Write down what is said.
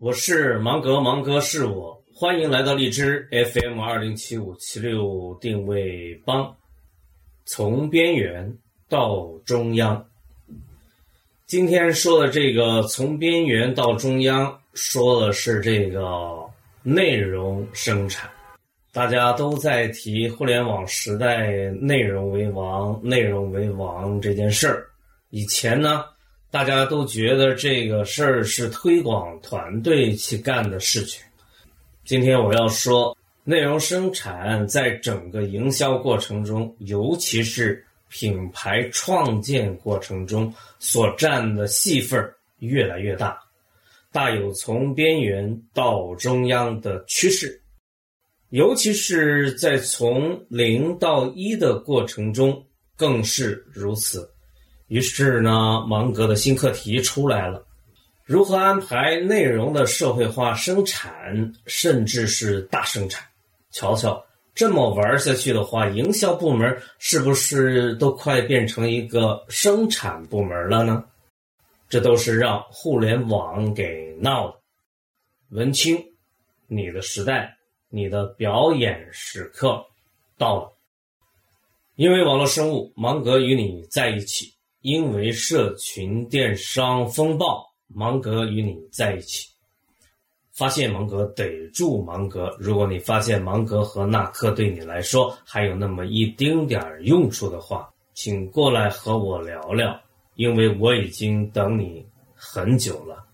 我是芒格，芒格是我，欢迎来到荔枝 FM 二零七五七六定位帮，从边缘到中央。今天说的这个从边缘到中央，说的是这个内容生产。大家都在提互联网时代内容为王，内容为王这件事儿。以前呢？大家都觉得这个事儿是推广团队去干的事情。今天我要说，内容生产在整个营销过程中，尤其是品牌创建过程中所占的戏份越来越大，大有从边缘到中央的趋势。尤其是在从零到一的过程中，更是如此。于是呢，芒格的新课题出来了：如何安排内容的社会化生产，甚至是大生产？瞧瞧，这么玩下去的话，营销部门是不是都快变成一个生产部门了呢？这都是让互联网给闹的。文清，你的时代，你的表演时刻到了。因为网络生物，芒格与你在一起。因为社群电商风暴，芒格与你在一起。发现芒格，逮住芒格。如果你发现芒格和纳克对你来说还有那么一丁点儿用处的话，请过来和我聊聊，因为我已经等你很久了。